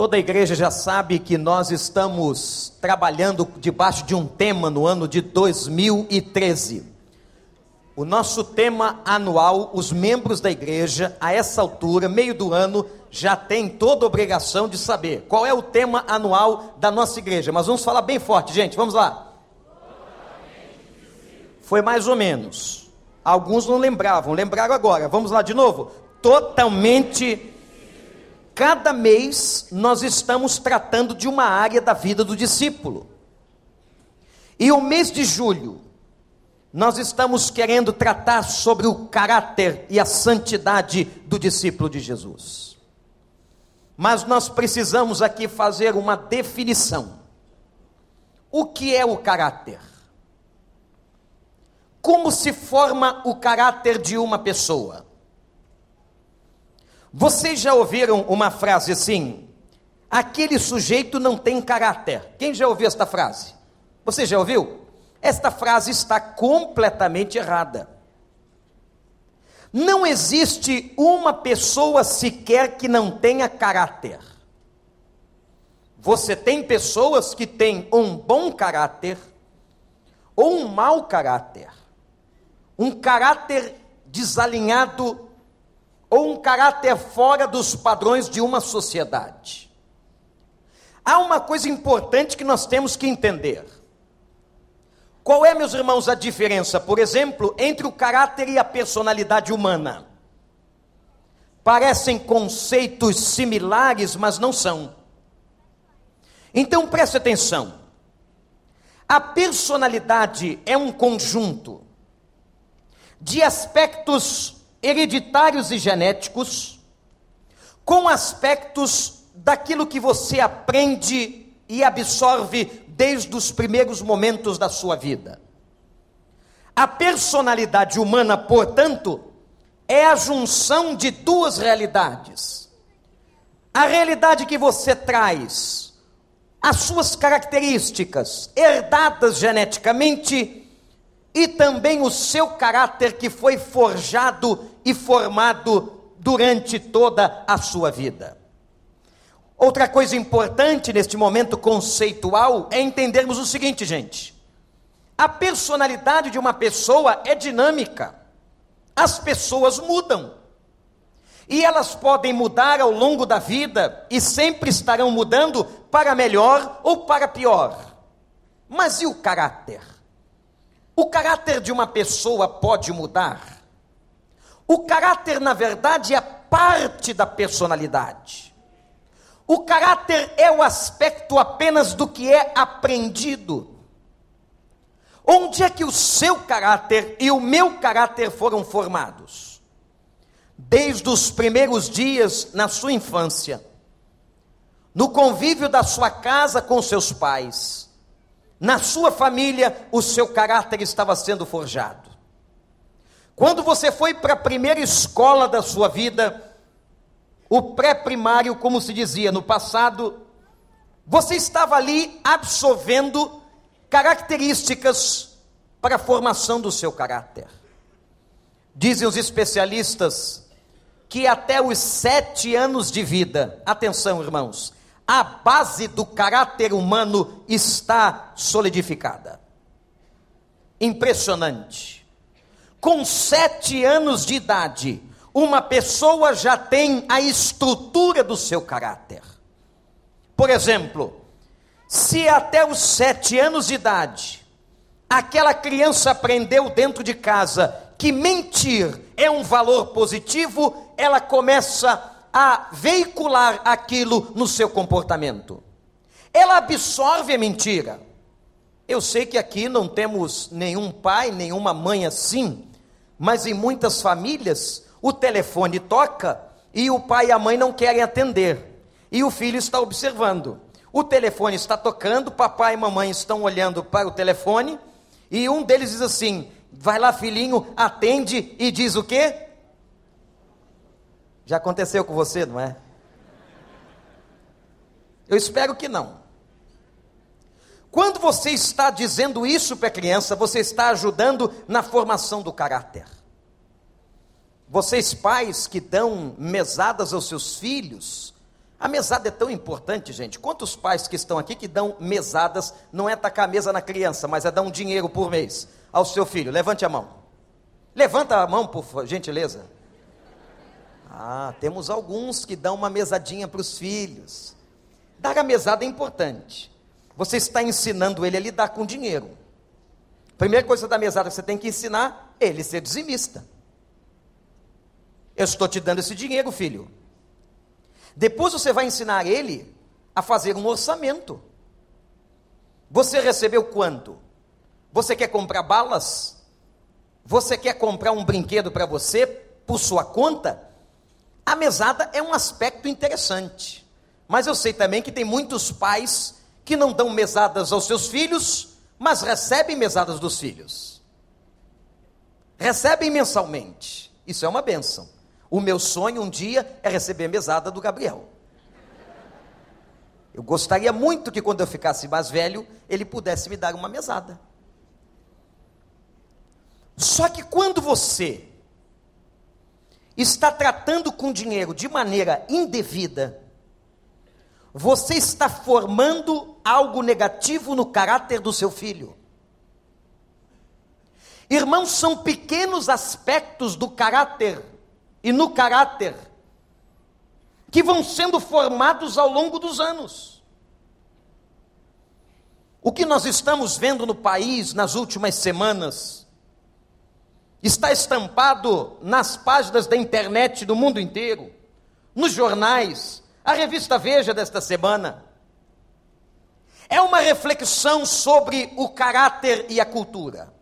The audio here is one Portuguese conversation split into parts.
Toda a igreja já sabe que nós estamos trabalhando debaixo de um tema no ano de 2013. O nosso tema anual, os membros da igreja, a essa altura, meio do ano, já tem toda a obrigação de saber qual é o tema anual da nossa igreja. Mas vamos falar bem forte, gente, vamos lá. Foi mais ou menos. Alguns não lembravam, lembraram agora. Vamos lá de novo. Totalmente Cada mês nós estamos tratando de uma área da vida do discípulo. E o mês de julho, nós estamos querendo tratar sobre o caráter e a santidade do discípulo de Jesus. Mas nós precisamos aqui fazer uma definição. O que é o caráter? Como se forma o caráter de uma pessoa? Vocês já ouviram uma frase assim? Aquele sujeito não tem caráter. Quem já ouviu esta frase? Você já ouviu? Esta frase está completamente errada. Não existe uma pessoa sequer que não tenha caráter. Você tem pessoas que têm um bom caráter ou um mau caráter. Um caráter desalinhado ou um caráter fora dos padrões de uma sociedade. Há uma coisa importante que nós temos que entender. Qual é, meus irmãos, a diferença, por exemplo, entre o caráter e a personalidade humana? Parecem conceitos similares, mas não são. Então preste atenção. A personalidade é um conjunto de aspectos hereditários e genéticos, com aspectos daquilo que você aprende e absorve desde os primeiros momentos da sua vida. A personalidade humana, portanto, é a junção de duas realidades. A realidade que você traz, as suas características herdadas geneticamente e também o seu caráter que foi forjado e formado durante toda a sua vida. Outra coisa importante neste momento conceitual é entendermos o seguinte, gente: a personalidade de uma pessoa é dinâmica, as pessoas mudam. E elas podem mudar ao longo da vida e sempre estarão mudando para melhor ou para pior. Mas e o caráter? O caráter de uma pessoa pode mudar. O caráter, na verdade, é parte da personalidade. O caráter é o aspecto apenas do que é aprendido. Onde é que o seu caráter e o meu caráter foram formados? Desde os primeiros dias na sua infância, no convívio da sua casa com seus pais, na sua família, o seu caráter estava sendo forjado. Quando você foi para a primeira escola da sua vida, o pré-primário, como se dizia no passado, você estava ali absorvendo características para a formação do seu caráter. Dizem os especialistas que até os sete anos de vida, atenção irmãos, a base do caráter humano está solidificada. Impressionante. Com sete anos de idade, uma pessoa já tem a estrutura do seu caráter. Por exemplo, se até os sete anos de idade, aquela criança aprendeu dentro de casa que mentir é um valor positivo, ela começa a veicular aquilo no seu comportamento. Ela absorve a mentira. Eu sei que aqui não temos nenhum pai, nenhuma mãe assim, mas em muitas famílias o telefone toca e o pai e a mãe não querem atender. E o filho está observando. O telefone está tocando, papai e mamãe estão olhando para o telefone, e um deles diz assim: Vai lá, filhinho, atende e diz o quê? Já aconteceu com você, não é? Eu espero que não. Quando você está dizendo isso para a criança, você está ajudando na formação do caráter. Vocês pais que dão mesadas aos seus filhos, A mesada é tão importante, gente. Quantos pais que estão aqui que dão mesadas, não é tacar a mesa na criança, mas é dar um dinheiro por mês ao seu filho? Levante a mão. Levanta a mão, por gentileza. Ah, temos alguns que dão uma mesadinha para os filhos. Dar a mesada é importante. Você está ensinando ele a lidar com dinheiro. Primeira coisa da mesada que você tem que ensinar, ele ser dizimista. Eu estou te dando esse dinheiro, filho. Depois você vai ensinar ele a fazer um orçamento. Você recebeu quanto? Você quer comprar balas? Você quer comprar um brinquedo para você por sua conta? A mesada é um aspecto interessante. Mas eu sei também que tem muitos pais que não dão mesadas aos seus filhos, mas recebem mesadas dos filhos. Recebem mensalmente. Isso é uma benção. O meu sonho um dia é receber mesada do Gabriel. Eu gostaria muito que quando eu ficasse mais velho, ele pudesse me dar uma mesada. Só que quando você está tratando com dinheiro de maneira indevida, você está formando algo negativo no caráter do seu filho. Irmãos, são pequenos aspectos do caráter e no caráter que vão sendo formados ao longo dos anos. O que nós estamos vendo no país nas últimas semanas está estampado nas páginas da internet do mundo inteiro, nos jornais, a revista Veja desta semana. É uma reflexão sobre o caráter e a cultura.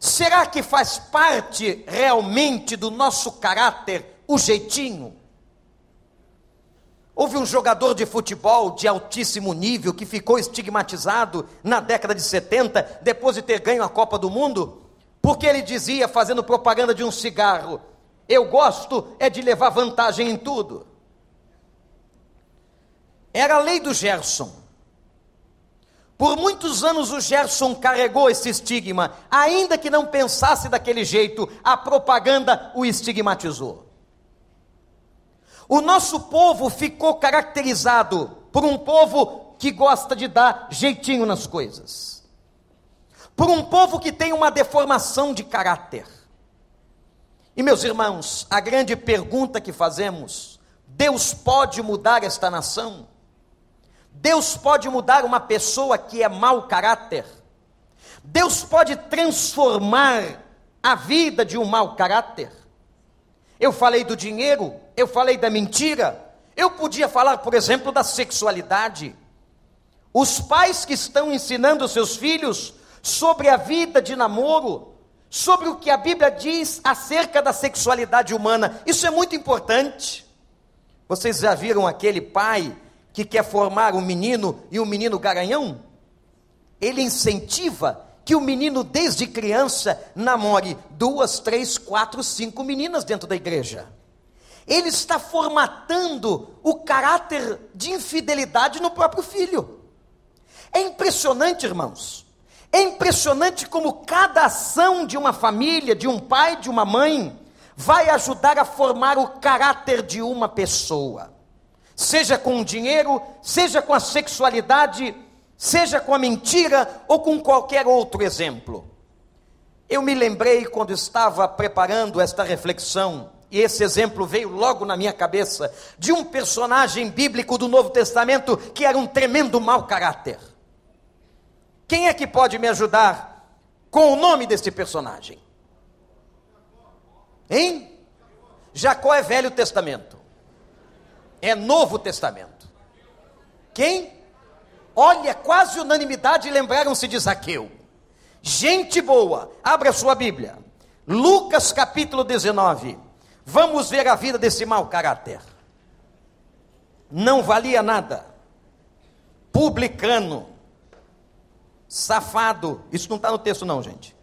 Será que faz parte realmente do nosso caráter o jeitinho? Houve um jogador de futebol de altíssimo nível que ficou estigmatizado na década de 70, depois de ter ganho a Copa do Mundo, porque ele dizia, fazendo propaganda de um cigarro: Eu gosto é de levar vantagem em tudo. Era a lei do Gerson. Por muitos anos o Gerson carregou esse estigma, ainda que não pensasse daquele jeito, a propaganda o estigmatizou. O nosso povo ficou caracterizado por um povo que gosta de dar jeitinho nas coisas, por um povo que tem uma deformação de caráter. E meus irmãos, a grande pergunta que fazemos: Deus pode mudar esta nação? Deus pode mudar uma pessoa que é mau caráter. Deus pode transformar a vida de um mau caráter. Eu falei do dinheiro, eu falei da mentira, eu podia falar, por exemplo, da sexualidade. Os pais que estão ensinando seus filhos sobre a vida de namoro, sobre o que a Bíblia diz acerca da sexualidade humana, isso é muito importante. Vocês já viram aquele pai que quer formar um menino e um menino garanhão, ele incentiva que o menino, desde criança, namore duas, três, quatro, cinco meninas dentro da igreja. Ele está formatando o caráter de infidelidade no próprio filho. É impressionante, irmãos. É impressionante como cada ação de uma família, de um pai, de uma mãe, vai ajudar a formar o caráter de uma pessoa seja com o dinheiro, seja com a sexualidade, seja com a mentira ou com qualquer outro exemplo. Eu me lembrei quando estava preparando esta reflexão, e esse exemplo veio logo na minha cabeça, de um personagem bíblico do Novo Testamento que era um tremendo mau caráter. Quem é que pode me ajudar com o nome deste personagem? Hein? Jacó é Velho Testamento é Novo Testamento. Quem? Olha, quase unanimidade lembraram-se de Zaqueu. Gente boa, abra sua Bíblia. Lucas capítulo 19. Vamos ver a vida desse mau caráter. Não valia nada. Publicano. Safado. Isso não está no texto, não, gente.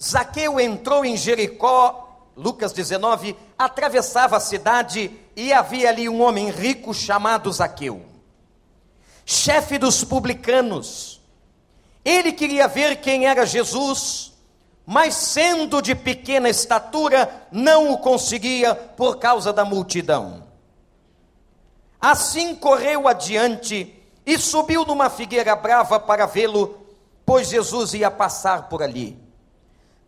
Zaqueu entrou em Jericó Lucas 19, atravessava a cidade e havia ali um homem rico chamado Zaqueu, chefe dos publicanos. Ele queria ver quem era Jesus, mas sendo de pequena estatura, não o conseguia por causa da multidão. Assim correu adiante e subiu numa figueira brava para vê-lo, pois Jesus ia passar por ali.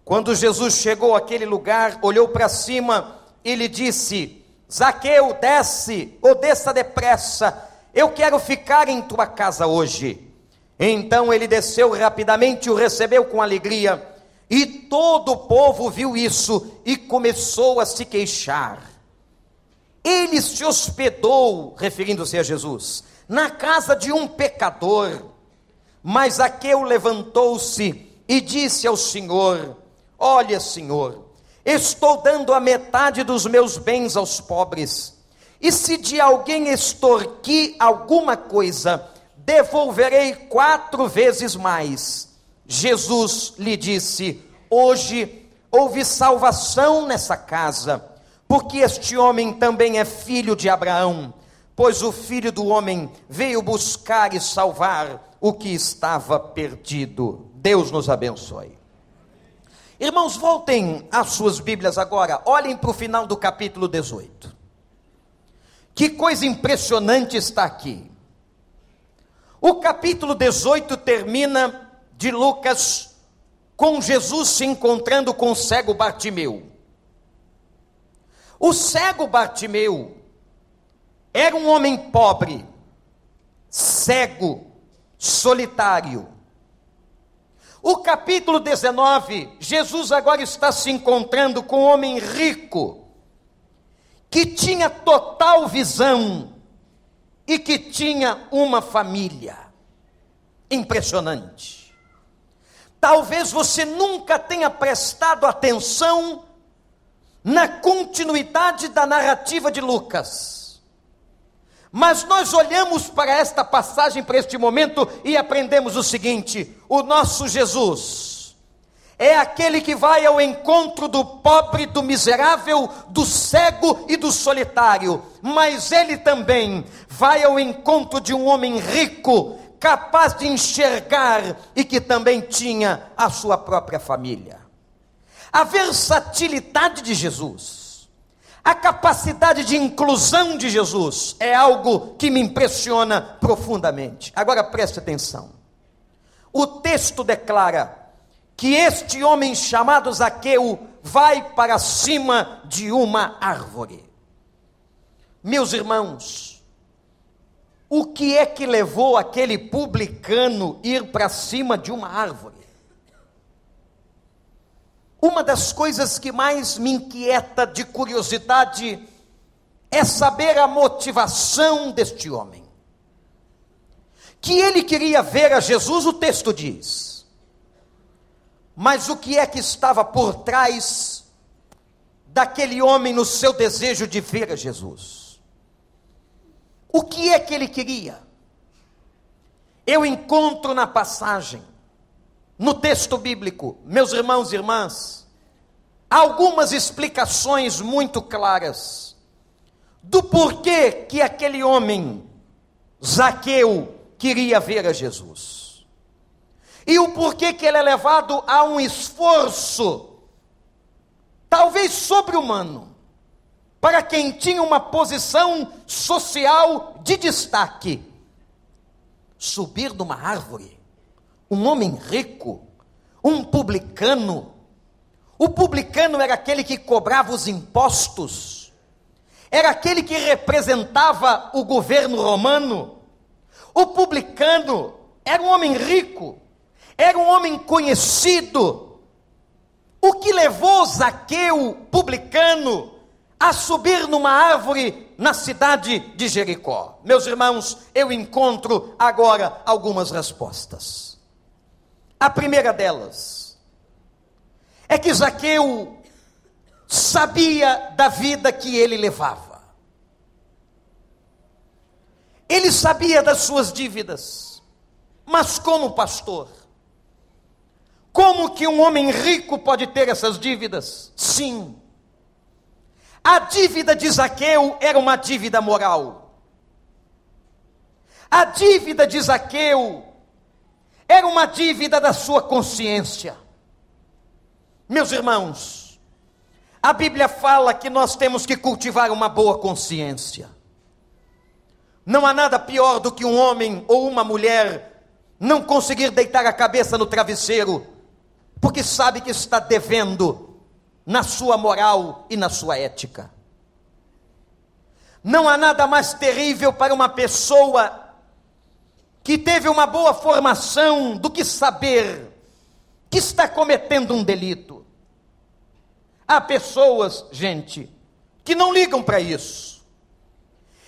Quando Jesus chegou àquele lugar, olhou para cima e lhe disse: Zaqueu, desce, ou desça depressa, eu quero ficar em tua casa hoje. Então ele desceu rapidamente o recebeu com alegria. E todo o povo viu isso e começou a se queixar. Ele se hospedou, referindo-se a Jesus, na casa de um pecador. Mas Aqueu levantou-se e disse ao Senhor: Olha, Senhor, estou dando a metade dos meus bens aos pobres. E se de alguém extorquir alguma coisa, devolverei quatro vezes mais. Jesus lhe disse: Hoje houve salvação nessa casa, porque este homem também é filho de Abraão, pois o filho do homem veio buscar e salvar o que estava perdido. Deus nos abençoe. Irmãos, voltem às suas Bíblias agora, olhem para o final do capítulo 18. Que coisa impressionante está aqui. O capítulo 18 termina de Lucas com Jesus se encontrando com o cego Bartimeu. O cego Bartimeu era um homem pobre, cego, solitário. O capítulo 19, Jesus agora está se encontrando com um homem rico, que tinha total visão e que tinha uma família. Impressionante. Talvez você nunca tenha prestado atenção na continuidade da narrativa de Lucas. Mas nós olhamos para esta passagem, para este momento, e aprendemos o seguinte: o nosso Jesus é aquele que vai ao encontro do pobre, do miserável, do cego e do solitário, mas ele também vai ao encontro de um homem rico, capaz de enxergar e que também tinha a sua própria família. A versatilidade de Jesus, a capacidade de inclusão de Jesus é algo que me impressiona profundamente. Agora preste atenção. O texto declara que este homem chamado Zaqueu vai para cima de uma árvore. Meus irmãos, o que é que levou aquele publicano ir para cima de uma árvore? Uma das coisas que mais me inquieta de curiosidade é saber a motivação deste homem. Que ele queria ver a Jesus, o texto diz mas o que é que estava por trás daquele homem no seu desejo de ver a Jesus? O que é que ele queria? Eu encontro na passagem, no texto bíblico, meus irmãos e irmãs, algumas explicações muito claras do porquê que aquele homem, Zaqueu, queria ver a Jesus e o porquê que ele é levado a um esforço, talvez sobre-humano, para quem tinha uma posição social de destaque. Subir numa árvore, um homem rico, um publicano. O publicano era aquele que cobrava os impostos, era aquele que representava o governo romano. O publicano era um homem rico, era um homem conhecido. O que levou Zaqueu, publicano, a subir numa árvore na cidade de Jericó? Meus irmãos, eu encontro agora algumas respostas. A primeira delas é que Zaqueu sabia da vida que ele levava. Ele sabia das suas dívidas, mas como pastor, como que um homem rico pode ter essas dívidas? Sim. A dívida de Zaqueu era uma dívida moral. A dívida de Zaqueu era uma dívida da sua consciência. Meus irmãos, a Bíblia fala que nós temos que cultivar uma boa consciência. Não há nada pior do que um homem ou uma mulher não conseguir deitar a cabeça no travesseiro, porque sabe que está devendo na sua moral e na sua ética. Não há nada mais terrível para uma pessoa que teve uma boa formação do que saber que está cometendo um delito. Há pessoas, gente, que não ligam para isso.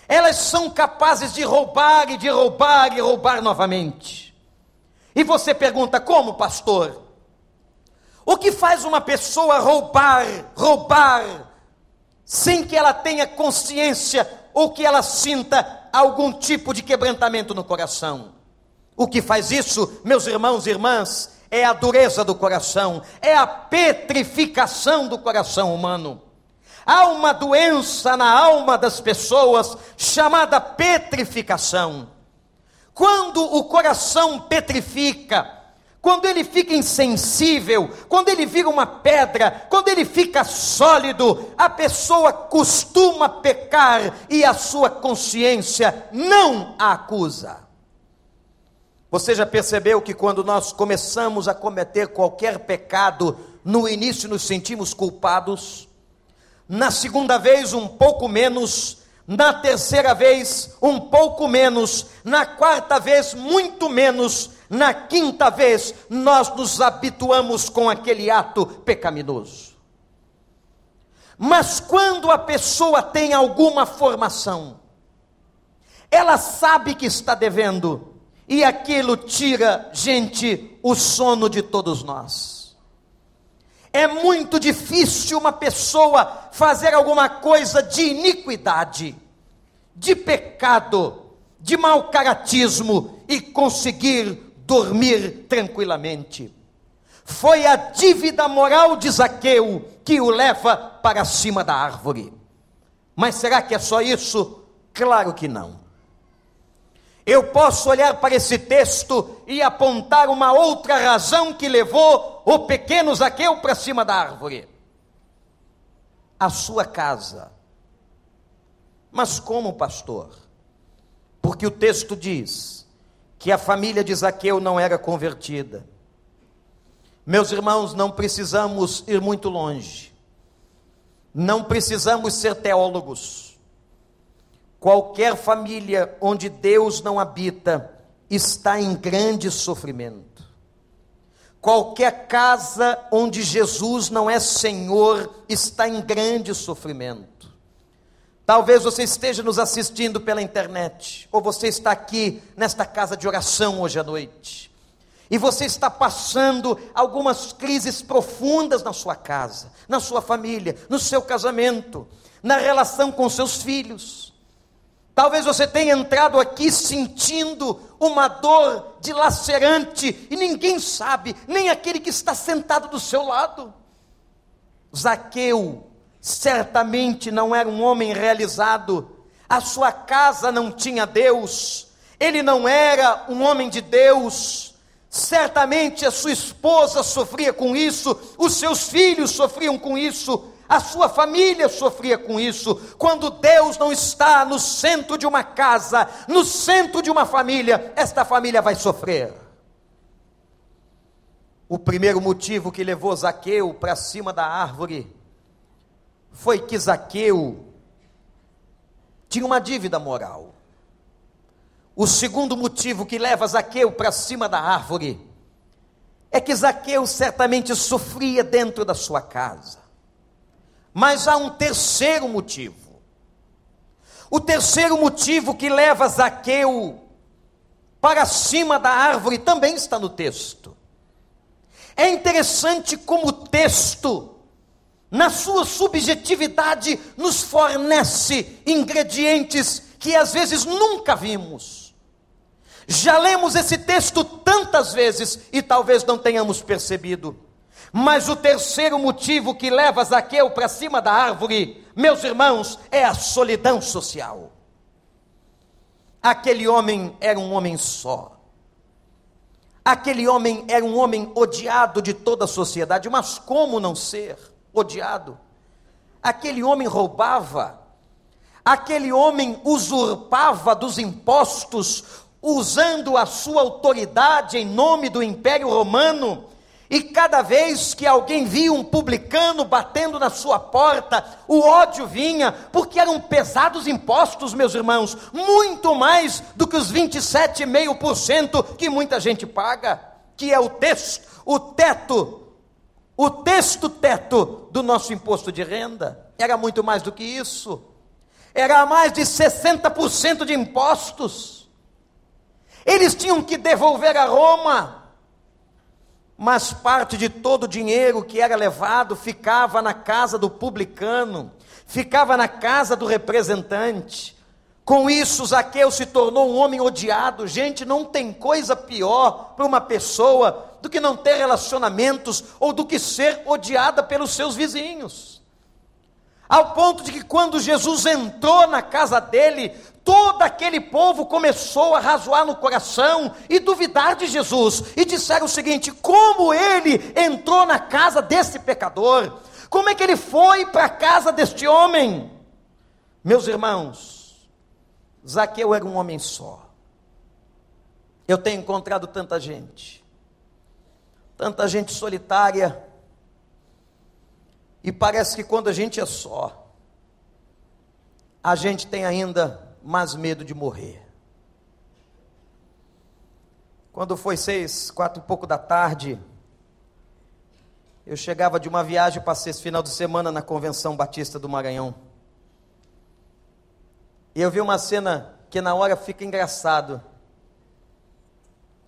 Elas são capazes de roubar e de roubar e roubar novamente. E você pergunta: como, pastor? O que faz uma pessoa roubar, roubar, sem que ela tenha consciência ou que ela sinta algum tipo de quebrantamento no coração? O que faz isso, meus irmãos e irmãs, é a dureza do coração, é a petrificação do coração humano. Há uma doença na alma das pessoas chamada petrificação. Quando o coração petrifica, quando ele fica insensível, quando ele vira uma pedra, quando ele fica sólido, a pessoa costuma pecar e a sua consciência não a acusa. Você já percebeu que quando nós começamos a cometer qualquer pecado, no início nos sentimos culpados, na segunda vez um pouco menos, na terceira vez um pouco menos, na quarta vez muito menos, na quinta vez nós nos habituamos com aquele ato pecaminoso. Mas quando a pessoa tem alguma formação, ela sabe que está devendo, e aquilo tira, gente, o sono de todos nós. É muito difícil uma pessoa fazer alguma coisa de iniquidade, de pecado, de mau caratismo e conseguir dormir tranquilamente. Foi a dívida moral de Zaqueu que o leva para cima da árvore. Mas será que é só isso? Claro que não. Eu posso olhar para esse texto e apontar uma outra razão que levou o pequeno Zaqueu para cima da árvore. A sua casa. Mas como, pastor? Porque o texto diz que a família de Zaqueu não era convertida. Meus irmãos, não precisamos ir muito longe. Não precisamos ser teólogos Qualquer família onde Deus não habita está em grande sofrimento. Qualquer casa onde Jesus não é Senhor está em grande sofrimento. Talvez você esteja nos assistindo pela internet, ou você está aqui nesta casa de oração hoje à noite, e você está passando algumas crises profundas na sua casa, na sua família, no seu casamento, na relação com seus filhos Talvez você tenha entrado aqui sentindo uma dor dilacerante e ninguém sabe, nem aquele que está sentado do seu lado. Zaqueu certamente não era um homem realizado, a sua casa não tinha Deus, ele não era um homem de Deus. Certamente a sua esposa sofria com isso, os seus filhos sofriam com isso, a sua família sofria com isso. Quando Deus não está no centro de uma casa, no centro de uma família, esta família vai sofrer. O primeiro motivo que levou Zaqueu para cima da árvore foi que Zaqueu tinha uma dívida moral. O segundo motivo que leva Zaqueu para cima da árvore é que Zaqueu certamente sofria dentro da sua casa. Mas há um terceiro motivo. O terceiro motivo que leva Zaqueu para cima da árvore também está no texto. É interessante como o texto, na sua subjetividade, nos fornece ingredientes que às vezes nunca vimos. Já lemos esse texto tantas vezes e talvez não tenhamos percebido. Mas o terceiro motivo que leva Zaqueu para cima da árvore, meus irmãos, é a solidão social. Aquele homem era um homem só. Aquele homem era um homem odiado de toda a sociedade, mas como não ser odiado? Aquele homem roubava, aquele homem usurpava dos impostos, usando a sua autoridade em nome do Império Romano, e cada vez que alguém via um publicano batendo na sua porta, o ódio vinha, porque eram pesados impostos, meus irmãos, muito mais do que os 27,5% que muita gente paga, que é o texto, o teto, o texto teto do nosso imposto de renda. Era muito mais do que isso. Era mais de 60% de impostos. Eles tinham que devolver a Roma mas parte de todo o dinheiro que era levado ficava na casa do publicano, ficava na casa do representante. Com isso, Zaqueu se tornou um homem odiado. Gente, não tem coisa pior para uma pessoa do que não ter relacionamentos ou do que ser odiada pelos seus vizinhos. Ao ponto de que quando Jesus entrou na casa dele, todo aquele povo começou a razoar no coração e duvidar de Jesus, e disseram o seguinte: como ele entrou na casa desse pecador? Como é que ele foi para a casa deste homem? Meus irmãos, Zaqueu era um homem só. Eu tenho encontrado tanta gente, tanta gente solitária, e parece que quando a gente é só, a gente tem ainda mais medo de morrer. Quando foi seis, quatro e pouco da tarde, eu chegava de uma viagem, passei esse final de semana na Convenção Batista do Maranhão. E eu vi uma cena que na hora fica engraçado,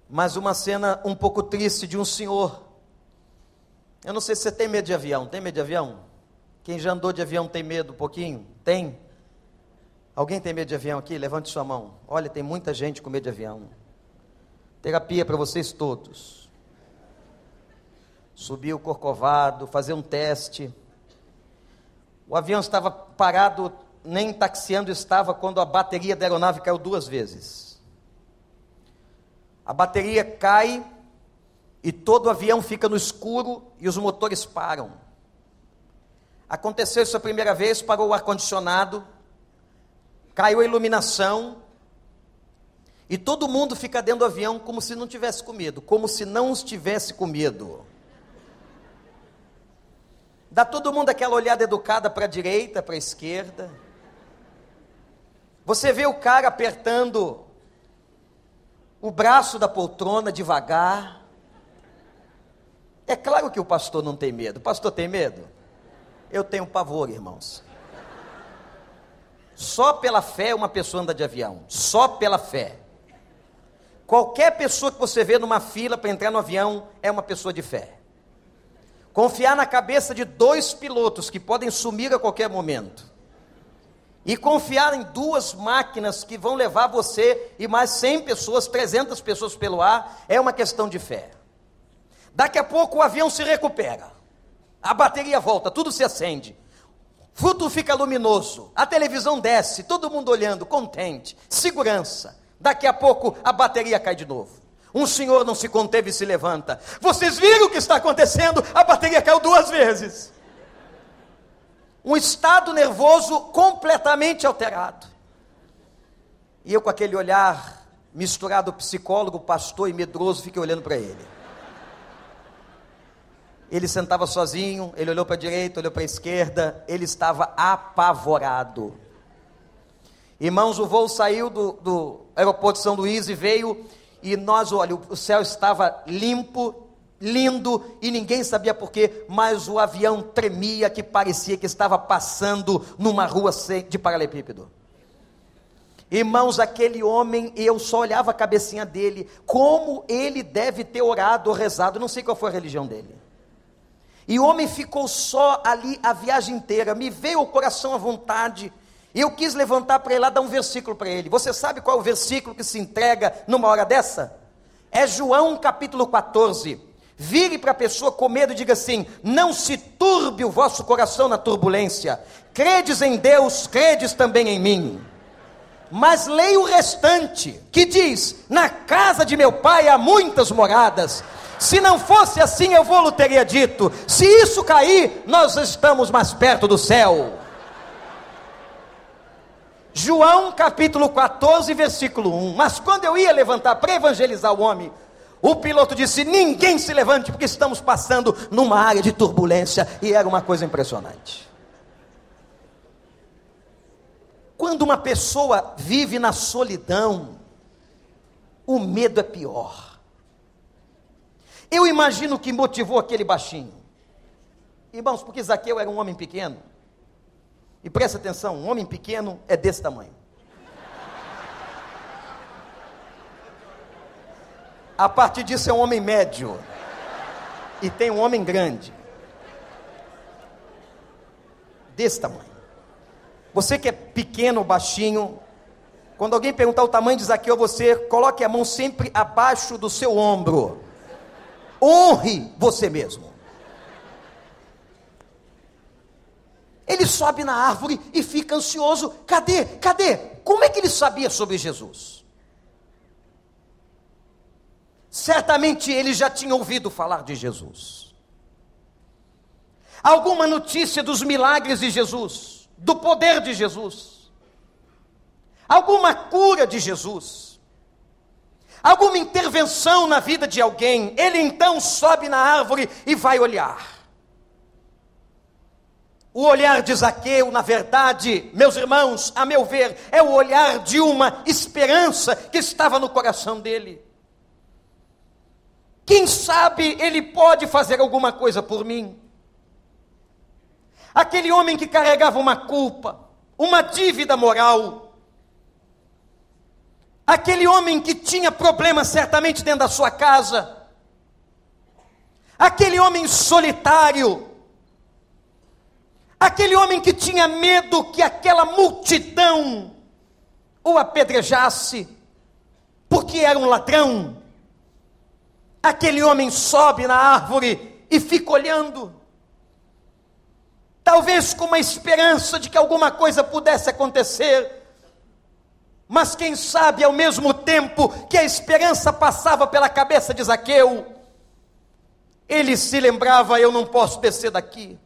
mas uma cena um pouco triste de um senhor. Eu não sei se você tem medo de avião. Tem medo de avião? Quem já andou de avião tem medo um pouquinho? Tem? Alguém tem medo de avião aqui? Levante sua mão. Olha, tem muita gente com medo de avião. Terapia para vocês todos. Subir o corcovado, fazer um teste. O avião estava parado, nem taxiando estava, quando a bateria da aeronave caiu duas vezes. A bateria cai e todo o avião fica no escuro e os motores param. Aconteceu isso a primeira vez, parou o ar-condicionado, caiu a iluminação, e todo mundo fica dentro do avião como se não tivesse comido, como se não estivesse com medo. Dá todo mundo aquela olhada educada para a direita, para a esquerda. Você vê o cara apertando o braço da poltrona devagar. É claro que o pastor não tem medo. O pastor tem medo? Eu tenho pavor, irmãos. Só pela fé uma pessoa anda de avião. Só pela fé. Qualquer pessoa que você vê numa fila para entrar no avião é uma pessoa de fé. Confiar na cabeça de dois pilotos que podem sumir a qualquer momento. E confiar em duas máquinas que vão levar você e mais 100 pessoas, 300 pessoas pelo ar, é uma questão de fé. Daqui a pouco o avião se recupera. A bateria volta, tudo se acende fruto fica luminoso, a televisão desce, todo mundo olhando, contente, segurança. Daqui a pouco a bateria cai de novo. Um senhor não se conteve e se levanta. Vocês viram o que está acontecendo? A bateria caiu duas vezes. Um estado nervoso completamente alterado. E eu, com aquele olhar misturado psicólogo, pastor e medroso, fiquei olhando para ele. Ele sentava sozinho, ele olhou para a direita, olhou para a esquerda, ele estava apavorado. Irmãos, o voo saiu do, do aeroporto de São Luís e veio, e nós, olha, o céu estava limpo, lindo, e ninguém sabia porquê, mas o avião tremia, que parecia que estava passando numa rua de paralelepípedo. Irmãos, aquele homem, eu só olhava a cabecinha dele, como ele deve ter orado ou rezado, não sei qual foi a religião dele. E o homem ficou só ali a viagem inteira. Me veio o coração à vontade. E eu quis levantar para ele lá dar um versículo para ele. Você sabe qual é o versículo que se entrega numa hora dessa? É João capítulo 14. Vire para a pessoa com medo e diga assim: Não se turbe o vosso coração na turbulência. Credes em Deus, credes também em mim. Mas leia o restante, que diz: Na casa de meu pai há muitas moradas. Se não fosse assim, eu vou teria dito: se isso cair, nós estamos mais perto do céu. João capítulo 14, versículo 1. Mas quando eu ia levantar para evangelizar o homem, o piloto disse: Ninguém se levante, porque estamos passando numa área de turbulência. E era uma coisa impressionante. Quando uma pessoa vive na solidão, o medo é pior. Eu imagino que motivou aquele baixinho. Irmãos, porque Zaqueu era um homem pequeno. E presta atenção, um homem pequeno é desse tamanho. A partir disso é um homem médio. E tem um homem grande. Desse tamanho. Você que é pequeno, baixinho, quando alguém perguntar o tamanho de Zaqueu, você coloque a mão sempre abaixo do seu ombro. Honre você mesmo. Ele sobe na árvore e fica ansioso. Cadê? Cadê? Como é que ele sabia sobre Jesus? Certamente ele já tinha ouvido falar de Jesus. Alguma notícia dos milagres de Jesus, do poder de Jesus, alguma cura de Jesus, alguma intervenção na vida de alguém, ele então sobe na árvore e vai olhar. O olhar de Zaqueu, na verdade, meus irmãos, a meu ver, é o olhar de uma esperança que estava no coração dele. Quem sabe ele pode fazer alguma coisa por mim? Aquele homem que carregava uma culpa, uma dívida moral, aquele homem que tinha problemas certamente dentro da sua casa, aquele homem solitário, Aquele homem que tinha medo que aquela multidão o apedrejasse, porque era um ladrão. Aquele homem sobe na árvore e fica olhando, talvez com uma esperança de que alguma coisa pudesse acontecer, mas quem sabe ao mesmo tempo que a esperança passava pela cabeça de Zaqueu, ele se lembrava: eu não posso descer daqui.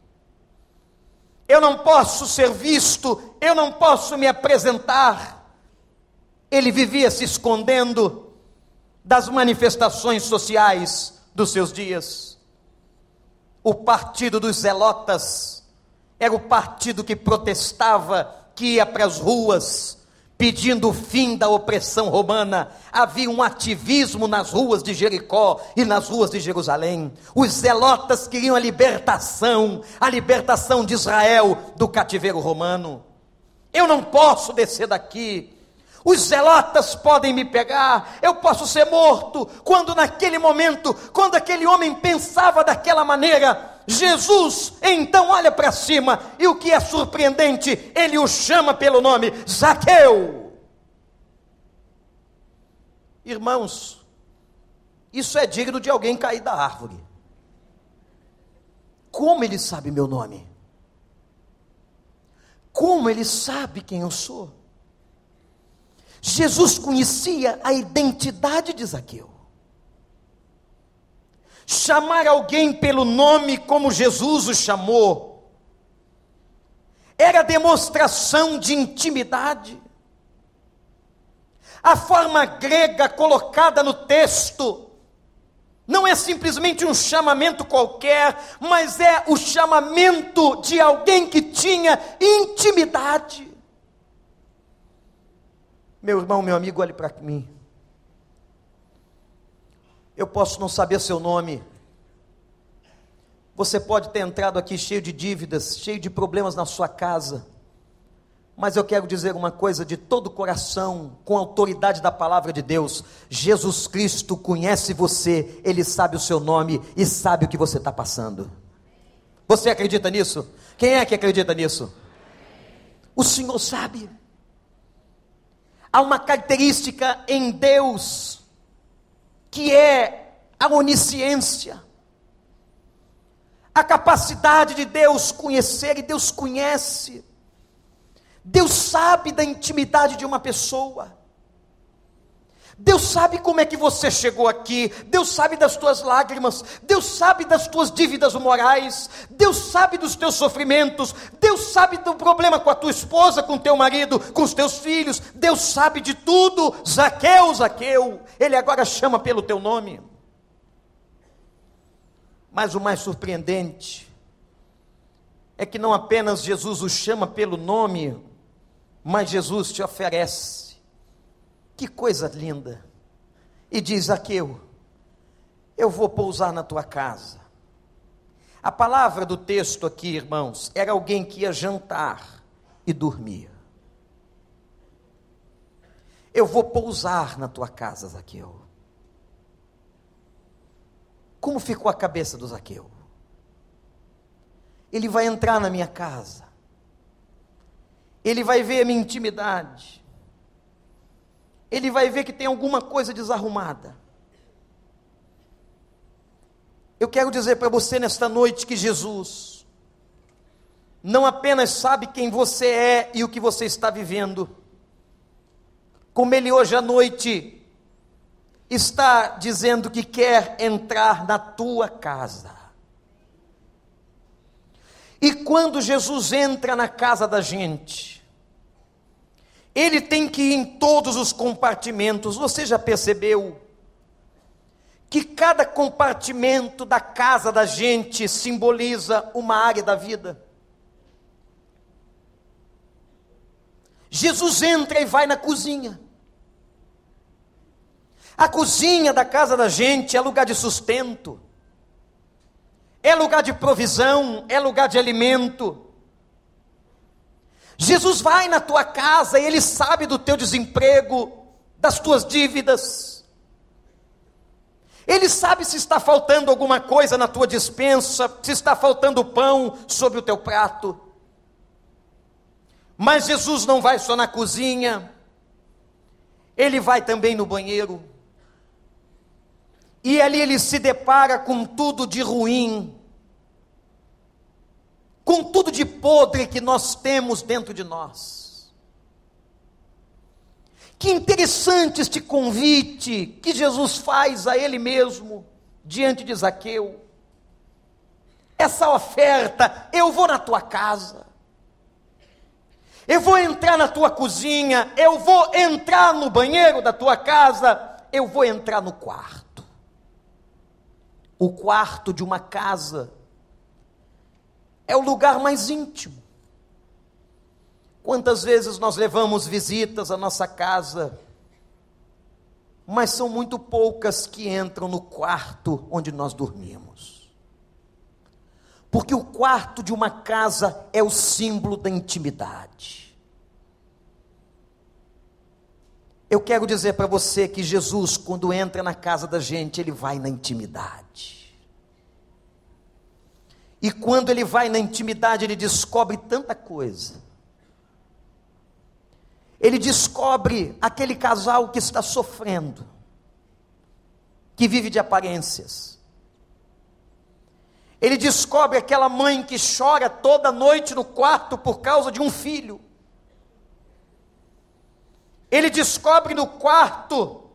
Eu não posso ser visto, eu não posso me apresentar. Ele vivia se escondendo das manifestações sociais dos seus dias. O partido dos zelotas era o partido que protestava, que ia para as ruas, pedindo o fim da opressão romana. Havia um ativismo nas ruas de Jericó e nas ruas de Jerusalém. Os zelotas queriam a libertação, a libertação de Israel do cativeiro romano. Eu não posso descer daqui. Os zelotas podem me pegar, eu posso ser morto. Quando naquele momento, quando aquele homem pensava daquela maneira, Jesus então olha para cima e o que é surpreendente, ele o chama pelo nome Zaqueu. Irmãos, isso é digno de alguém cair da árvore. Como ele sabe meu nome? Como ele sabe quem eu sou? Jesus conhecia a identidade de Zaqueu chamar alguém pelo nome como Jesus o chamou, era demonstração de intimidade. A forma grega colocada no texto não é simplesmente um chamamento qualquer, mas é o chamamento de alguém que tinha intimidade. Meu irmão, meu amigo, olhe para mim. Eu posso não saber seu nome. Você pode ter entrado aqui cheio de dívidas, cheio de problemas na sua casa. Mas eu quero dizer uma coisa de todo o coração, com a autoridade da palavra de Deus: Jesus Cristo conhece você, Ele sabe o seu nome e sabe o que você está passando. Você acredita nisso? Quem é que acredita nisso? O Senhor sabe. Há uma característica em Deus que é a onisciência, a capacidade de Deus conhecer, e Deus conhece. Deus sabe da intimidade de uma pessoa. Deus sabe como é que você chegou aqui, Deus sabe das tuas lágrimas, Deus sabe das tuas dívidas morais, Deus sabe dos teus sofrimentos, Deus sabe do problema com a tua esposa, com o teu marido, com os teus filhos, Deus sabe de tudo. Zaqueu, Zaqueu, Ele agora chama pelo teu nome. Mas o mais surpreendente é que não apenas Jesus o chama pelo nome, mas Jesus te oferece que coisa linda! E diz Aqueu: Eu vou pousar na tua casa. A palavra do texto aqui, irmãos, era alguém que ia jantar e dormia. Eu vou pousar na tua casa, Zaqueu. Como ficou a cabeça do Zaqueu? Ele vai entrar na minha casa. Ele vai ver a minha intimidade ele vai ver que tem alguma coisa desarrumada. Eu quero dizer para você nesta noite que Jesus não apenas sabe quem você é e o que você está vivendo, como ele hoje à noite está dizendo que quer entrar na tua casa. E quando Jesus entra na casa da gente, ele tem que ir em todos os compartimentos. Você já percebeu que cada compartimento da casa da gente simboliza uma área da vida? Jesus entra e vai na cozinha. A cozinha da casa da gente é lugar de sustento, é lugar de provisão, é lugar de alimento. Jesus vai na tua casa e ele sabe do teu desemprego, das tuas dívidas. Ele sabe se está faltando alguma coisa na tua dispensa, se está faltando pão sobre o teu prato. Mas Jesus não vai só na cozinha, ele vai também no banheiro. E ali ele se depara com tudo de ruim com tudo de podre que nós temos dentro de nós. Que interessante este convite que Jesus faz a Ele mesmo diante de Zaqueu. Essa oferta, eu vou na tua casa, eu vou entrar na tua cozinha, eu vou entrar no banheiro da tua casa, eu vou entrar no quarto. O quarto de uma casa é o lugar mais íntimo. Quantas vezes nós levamos visitas à nossa casa, mas são muito poucas que entram no quarto onde nós dormimos. Porque o quarto de uma casa é o símbolo da intimidade. Eu quero dizer para você que Jesus, quando entra na casa da gente, ele vai na intimidade. E quando ele vai na intimidade, ele descobre tanta coisa. Ele descobre aquele casal que está sofrendo, que vive de aparências. Ele descobre aquela mãe que chora toda noite no quarto por causa de um filho. Ele descobre no quarto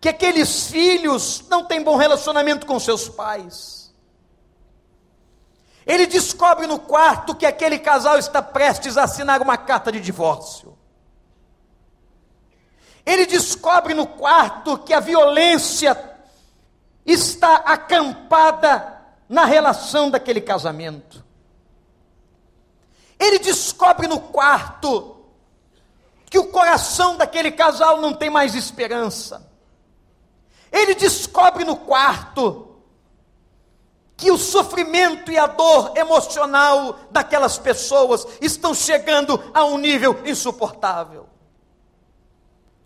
que aqueles filhos não têm bom relacionamento com seus pais. Ele descobre no quarto que aquele casal está prestes a assinar uma carta de divórcio. Ele descobre no quarto que a violência está acampada na relação daquele casamento. Ele descobre no quarto que o coração daquele casal não tem mais esperança. Ele descobre no quarto que o sofrimento e a dor emocional daquelas pessoas estão chegando a um nível insuportável.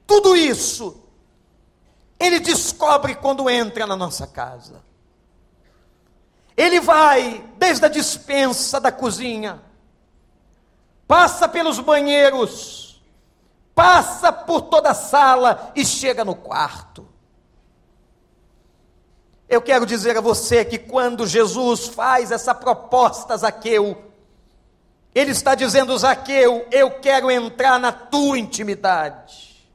Tudo isso ele descobre quando entra na nossa casa. Ele vai desde a dispensa da cozinha, passa pelos banheiros, passa por toda a sala e chega no quarto. Eu quero dizer a você que quando Jesus faz essa proposta a Zaqueu, Ele está dizendo, Zaqueu, eu quero entrar na tua intimidade.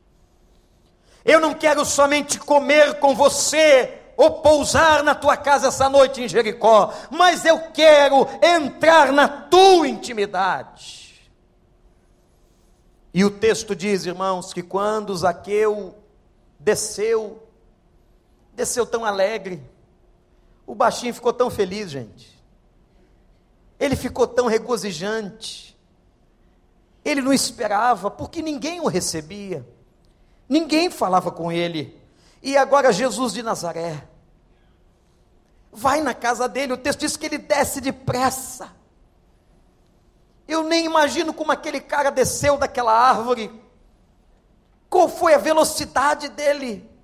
Eu não quero somente comer com você ou pousar na tua casa essa noite em Jericó, mas eu quero entrar na tua intimidade. E o texto diz, irmãos, que quando Zaqueu desceu, desceu tão alegre, o baixinho ficou tão feliz, gente. Ele ficou tão regozijante. Ele não esperava, porque ninguém o recebia. Ninguém falava com ele. E agora Jesus de Nazaré vai na casa dele. O texto diz que ele desce depressa. Eu nem imagino como aquele cara desceu daquela árvore. Qual foi a velocidade dele?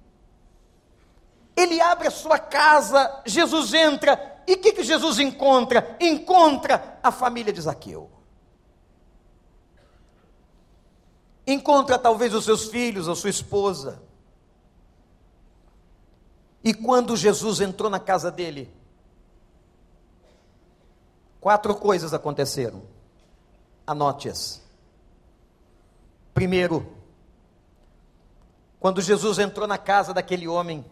Ele abre a sua casa, Jesus entra, e o que, que Jesus encontra? Encontra a família de Zaqueu. Encontra talvez os seus filhos, a sua esposa. E quando Jesus entrou na casa dele, quatro coisas aconteceram. Anote-as. Primeiro, quando Jesus entrou na casa daquele homem,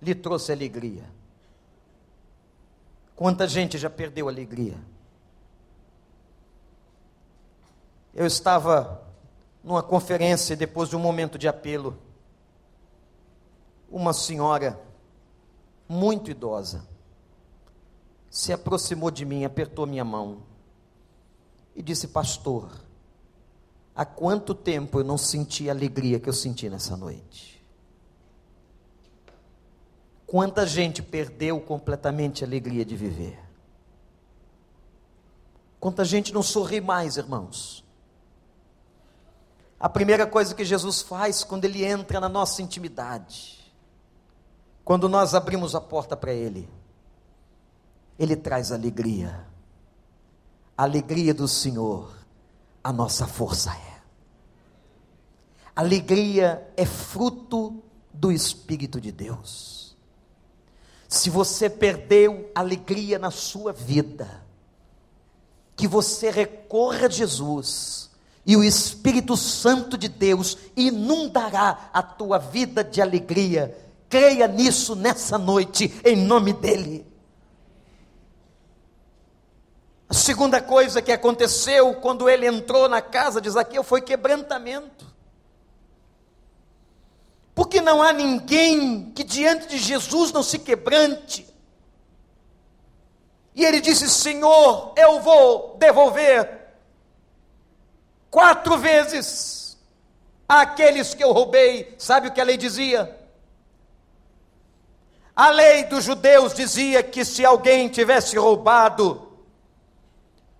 lhe trouxe alegria. Quanta gente já perdeu alegria. Eu estava numa conferência depois de um momento de apelo. Uma senhora muito idosa se aproximou de mim, apertou minha mão e disse: Pastor, há quanto tempo eu não senti a alegria que eu senti nessa noite? Quanta gente perdeu completamente a alegria de viver. Quanta gente não sorri mais, irmãos. A primeira coisa que Jesus faz quando ele entra na nossa intimidade, quando nós abrimos a porta para ele, ele traz alegria. A alegria do Senhor, a nossa força é. Alegria é fruto do Espírito de Deus. Se você perdeu alegria na sua vida, que você recorra a Jesus e o Espírito Santo de Deus inundará a tua vida de alegria. Creia nisso nessa noite, em nome dEle. A segunda coisa que aconteceu quando ele entrou na casa de Zaqueu foi quebrantamento. Não há ninguém que diante de Jesus não se quebrante. E ele disse: Senhor, eu vou devolver quatro vezes àqueles que eu roubei. Sabe o que a lei dizia? A lei dos judeus dizia que se alguém tivesse roubado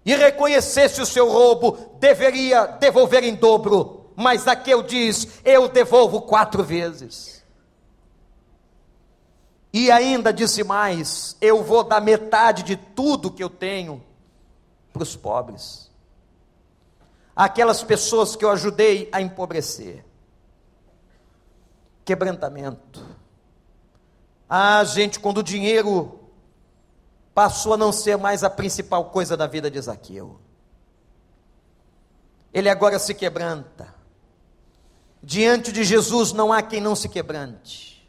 e reconhecesse o seu roubo, deveria devolver em dobro mas Zaqueu diz: Eu devolvo quatro vezes. E ainda disse mais: Eu vou dar metade de tudo que eu tenho para os pobres, aquelas pessoas que eu ajudei a empobrecer. Quebrantamento. Ah, gente, quando o dinheiro passou a não ser mais a principal coisa da vida de Zaqueu. Ele agora se quebranta. Diante de Jesus não há quem não se quebrante.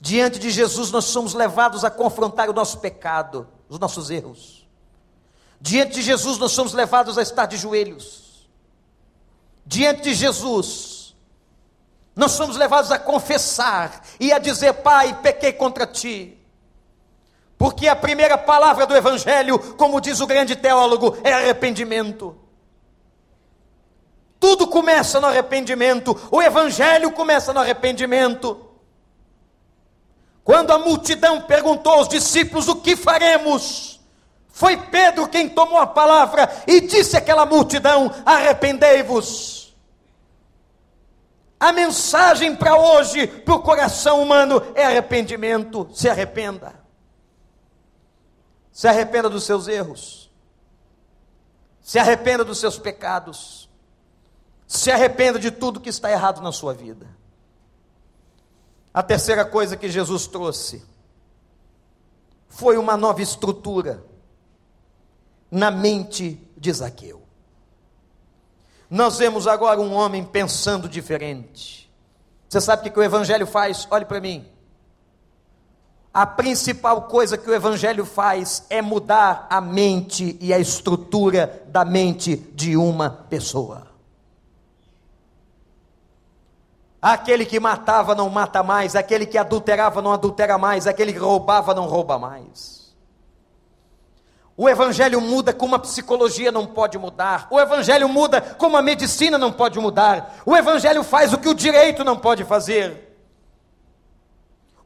Diante de Jesus nós somos levados a confrontar o nosso pecado, os nossos erros. Diante de Jesus nós somos levados a estar de joelhos. Diante de Jesus nós somos levados a confessar e a dizer: Pai, pequei contra ti. Porque a primeira palavra do Evangelho, como diz o grande teólogo, é arrependimento. Tudo começa no arrependimento, o evangelho começa no arrependimento. Quando a multidão perguntou aos discípulos o que faremos, foi Pedro quem tomou a palavra e disse àquela multidão: arrependei-vos. A mensagem para hoje, para o coração humano, é arrependimento. Se arrependa. Se arrependa dos seus erros. Se arrependa dos seus pecados. Se arrependa de tudo que está errado na sua vida. A terceira coisa que Jesus trouxe foi uma nova estrutura. na mente de Zaqueu. Nós vemos agora um homem pensando diferente. Você sabe o que o Evangelho faz? Olhe para mim. A principal coisa que o Evangelho faz é mudar a mente e a estrutura da mente de uma pessoa. Aquele que matava não mata mais, aquele que adulterava não adultera mais, aquele que roubava não rouba mais. O Evangelho muda como a psicologia não pode mudar. O Evangelho muda como a medicina não pode mudar. O Evangelho faz o que o direito não pode fazer.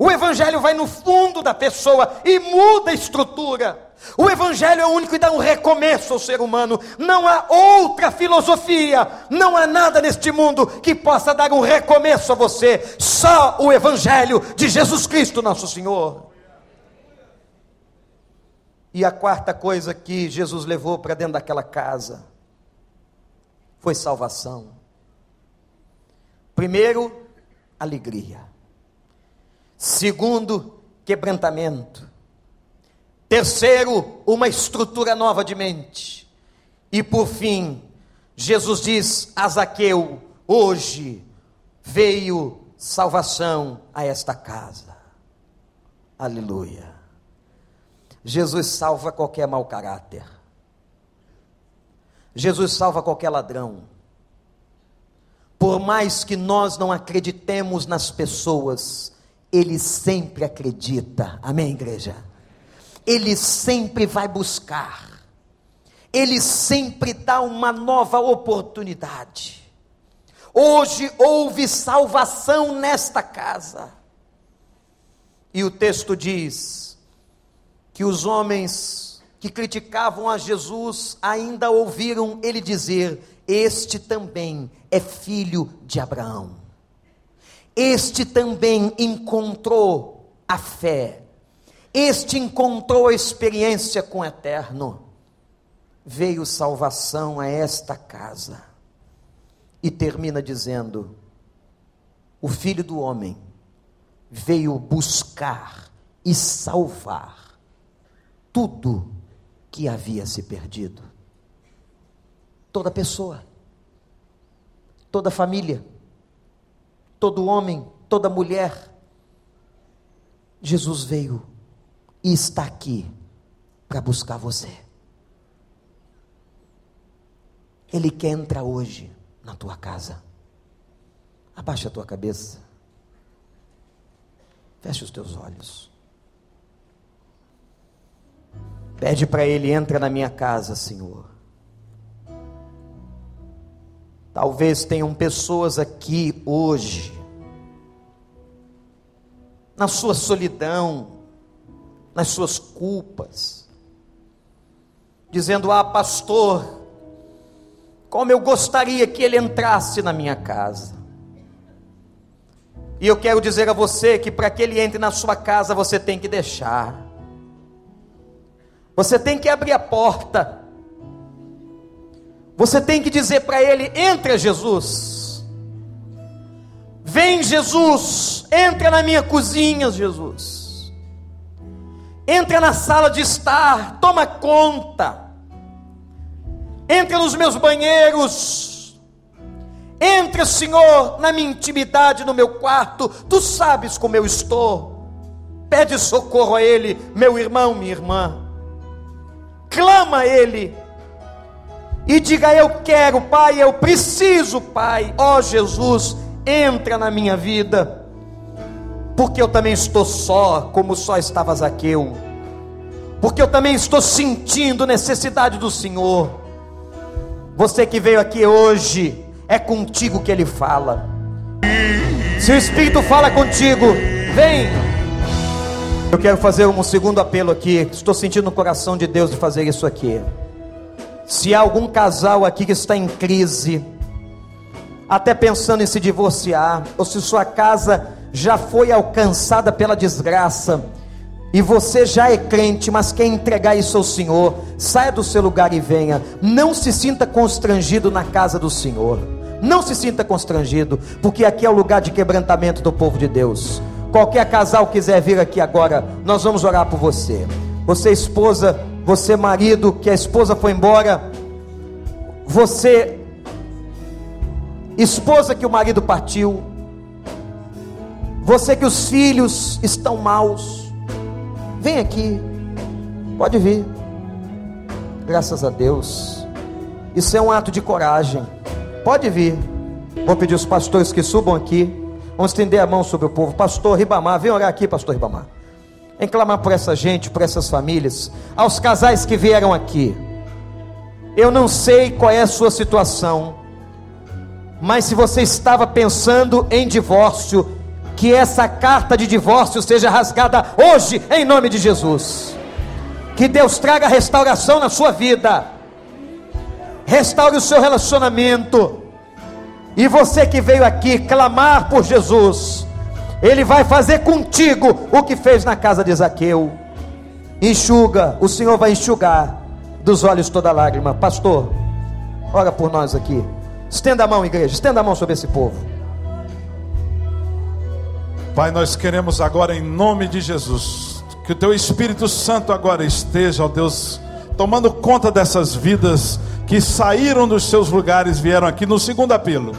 O Evangelho vai no fundo da pessoa e muda a estrutura. O Evangelho é o único que dá um recomeço ao ser humano. Não há outra filosofia, não há nada neste mundo que possa dar um recomeço a você. Só o Evangelho de Jesus Cristo, nosso Senhor. E a quarta coisa que Jesus levou para dentro daquela casa foi salvação. Primeiro, alegria. Segundo, quebrantamento. Terceiro, uma estrutura nova de mente. E por fim, Jesus diz a Zaqueu: hoje veio salvação a esta casa. Aleluia. Jesus salva qualquer mau caráter. Jesus salva qualquer ladrão. Por mais que nós não acreditemos nas pessoas, Ele sempre acredita. Amém, igreja? Ele sempre vai buscar. Ele sempre dá uma nova oportunidade. Hoje houve salvação nesta casa. E o texto diz: que os homens que criticavam a Jesus ainda ouviram ele dizer: Este também é filho de Abraão. Este também encontrou a fé. Este encontrou a experiência com o eterno. Veio salvação a esta casa. E termina dizendo: O filho do homem veio buscar e salvar tudo que havia se perdido. Toda pessoa, toda família, todo homem, toda mulher. Jesus veio e está aqui para buscar você. Ele quer entrar hoje na tua casa. Abaixa a tua cabeça. Feche os teus olhos. Pede para ele, entra na minha casa, Senhor. Talvez tenham pessoas aqui hoje, na sua solidão, nas suas culpas, dizendo: Ah, pastor, como eu gostaria que ele entrasse na minha casa. E eu quero dizer a você que para que ele entre na sua casa, você tem que deixar. Você tem que abrir a porta. Você tem que dizer para ele: entra, Jesus. Vem, Jesus. Entra na minha cozinha, Jesus. Entra na sala de estar. Toma conta. Entra nos meus banheiros. Entra, Senhor, na minha intimidade, no meu quarto. Tu sabes como eu estou. Pede socorro a Ele, meu irmão, minha irmã clama a Ele e diga: Eu quero, Pai, eu preciso, Pai, ó oh, Jesus, entra na minha vida, porque eu também estou só, como só estava Zaqueu, porque eu também estou sentindo necessidade do Senhor. Você que veio aqui hoje, é contigo que Ele fala. Se o Espírito fala contigo, vem. Eu quero fazer um segundo apelo aqui. Estou sentindo no coração de Deus de fazer isso aqui. Se há algum casal aqui que está em crise, até pensando em se divorciar, ou se sua casa já foi alcançada pela desgraça, e você já é crente, mas quer entregar isso ao Senhor, saia do seu lugar e venha. Não se sinta constrangido na casa do Senhor. Não se sinta constrangido, porque aqui é o lugar de quebrantamento do povo de Deus. Qualquer casal quiser vir aqui agora, nós vamos orar por você. Você, esposa, Você, marido, que a esposa foi embora. Você, esposa que o marido partiu. Você que os filhos estão maus. Vem aqui. Pode vir. Graças a Deus. Isso é um ato de coragem. Pode vir. Vou pedir os pastores que subam aqui. Vamos estender a mão sobre o povo. Pastor Ribamar, vem orar aqui, pastor Ribamar. Vem clamar por essa gente, por essas famílias. Aos casais que vieram aqui. Eu não sei qual é a sua situação. Mas se você estava pensando em divórcio, que essa carta de divórcio seja rasgada hoje, em nome de Jesus. Que Deus traga restauração na sua vida, restaure o seu relacionamento. E você que veio aqui clamar por Jesus, Ele vai fazer contigo o que fez na casa de Zaqueu. Enxuga, o Senhor vai enxugar dos olhos toda lágrima. Pastor, ora por nós aqui. Estenda a mão, igreja, estenda a mão sobre esse povo. Pai, nós queremos agora, em nome de Jesus, que o Teu Espírito Santo agora esteja, ó Deus, tomando conta dessas vidas que saíram dos seus lugares, vieram aqui no segundo apelo.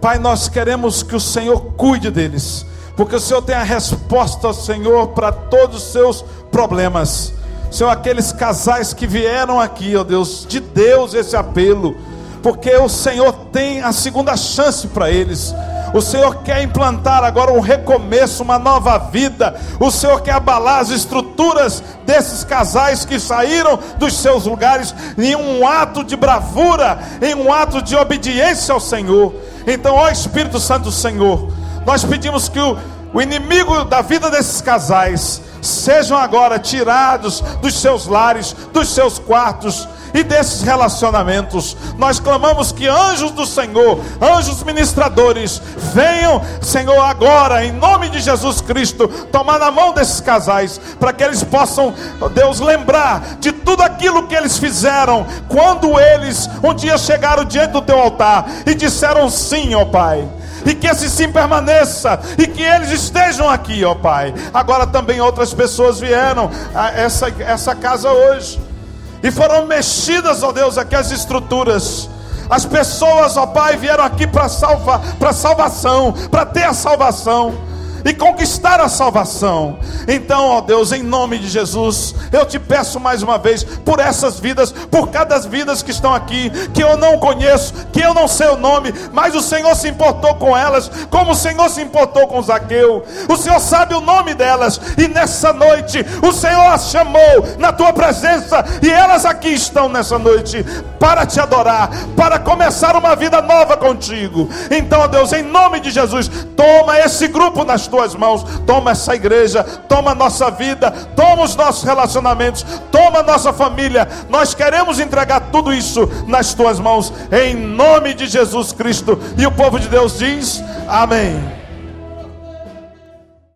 Pai, nós queremos que o Senhor cuide deles, porque o Senhor tem a resposta, Senhor, para todos os seus problemas. Senhor, aqueles casais que vieram aqui, ó Deus, de Deus esse apelo, porque o Senhor tem a segunda chance para eles. O Senhor quer implantar agora um recomeço, uma nova vida. O Senhor quer abalar as estruturas desses casais que saíram dos seus lugares em um ato de bravura, em um ato de obediência ao Senhor. Então, ó Espírito Santo do Senhor, nós pedimos que o, o inimigo da vida desses casais sejam agora tirados dos seus lares, dos seus quartos e desses relacionamentos. Nós clamamos que anjos do Senhor, anjos ministradores, venham, Senhor, agora, em nome de Jesus Cristo, tomar na mão desses casais, para que eles possam, Deus, lembrar de tudo aquilo que eles fizeram quando eles um dia chegaram diante do teu altar e disseram sim, ó Pai e que esse sim permaneça, e que eles estejam aqui, ó Pai. Agora também outras pessoas vieram a essa, essa casa hoje, e foram mexidas, ó Deus, aqui as estruturas. As pessoas, ó Pai, vieram aqui para salvar, para salvação, para ter a salvação e conquistar a salvação. Então, ó Deus, em nome de Jesus, eu te peço mais uma vez por essas vidas, por cada vidas que estão aqui, que eu não conheço, que eu não sei o nome, mas o Senhor se importou com elas, como o Senhor se importou com Zaqueu. O Senhor sabe o nome delas, e nessa noite o Senhor as chamou na tua presença, e elas aqui estão nessa noite para te adorar, para começar uma vida nova contigo. Então, ó Deus, em nome de Jesus, toma esse grupo nas tuas mãos. Toma essa igreja, toma a nossa vida, toma os nossos relacionamentos, toma a nossa família. Nós queremos entregar tudo isso nas tuas mãos, em nome de Jesus Cristo. E o povo de Deus diz: Amém.